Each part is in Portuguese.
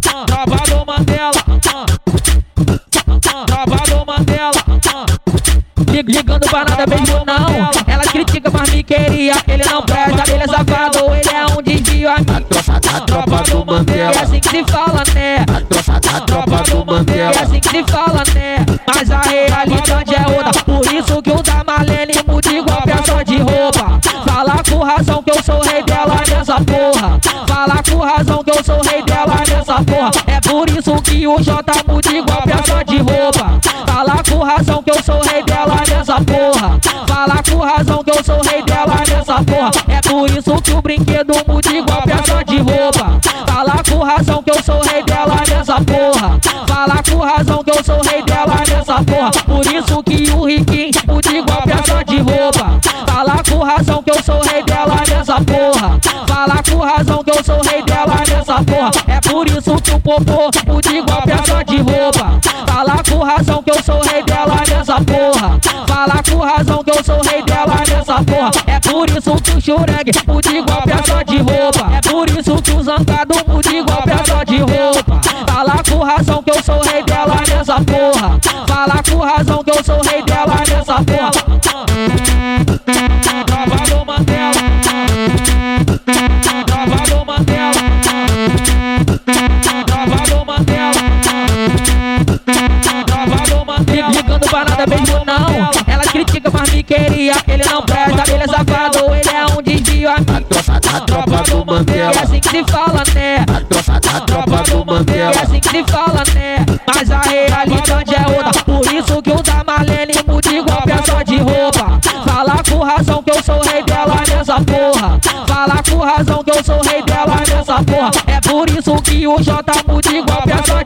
Tropa do Mandela. Tropa do Mandela. Lig- Ligando pra nada mesmo não Elas criticam, mas me queria Ele não presta, ele é safado Ele é um desvio a mim A tropa do É Mandela. assim que se fala, né? A tropa, a tropa do É Mandela. assim que se fala, né? Mas a realidade é outra Por isso que o da Marlene muda igual peça de roupa Fala com razão que eu sou rei dela nessa porra Fala com razão que eu sou rei dela nessa É por isso que o J muda igual peça de roupa. Fala com razão que eu sou rei dela nessa porra. Fala com razão que eu sou rei dela nessa porra. É por isso que o brinquedo muda igual peça de roupa. Fala com razão que eu sou rei dela nessa porra. Fala com razão que eu sou rei dela nessa porra. Por isso que o Riquinho muda igual peça de roupa. Fala com razão que eu sou rei dela nessa porra. Fala com razão que eu sou rei dela nessa porra É por isso que o popô muda igual peça de roupa. Fala com razão que eu sou rei dela nessa porra. Fala com razão que eu sou rei dela nessa porra. É por isso que o Shureg muda igual peça de roupa. É por isso que o Zangado muda igual peça de roupa. Fala com razão que eu sou rei dela nessa porra. Fala com razão que eu sou rei dela nessa Nada mesmo não Elas criticam, mas me queria Ele não presta, ele é safado Ele é um desvio a tropa, a tropa do É Mandela. assim que se fala, né? A tropa, a tropa do É Mandela. assim que se fala, né? Mas a realidade é outra Por isso que o da Marlene muda igual peça de roupa Fala com razão que eu sou rei dela nessa porra Fala com razão que eu sou rei dela nessa porra É por isso que o J muda igual peça de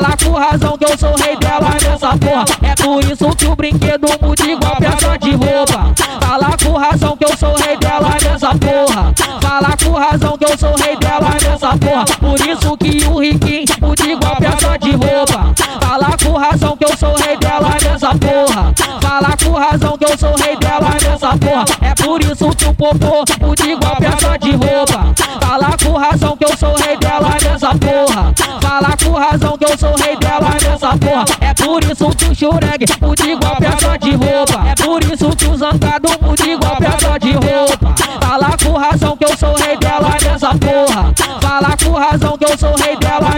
porra Fala com razão que eu sou rei dela nessa porra. É por isso que o brinquedo muda igual peça de roupa. Fala com razão que eu sou rei dela nessa porra. Fala com razão que eu sou rei dela nessa porra. Por isso que o Riquinho muda igual peça de roupa. Fala com razão que eu sou rei dela nessa porra. Fala com razão que eu sou rei dela nessa porra. É por isso que o popô muda igual peça Fala com razão que eu sou rei dela nessa porra. É por isso que o Shureg muda igual peça de roupa. É por isso que o Zangado muda igual peça de roupa. Fala com razão que eu sou rei dela nessa porra. Fala com razão que eu sou rei dela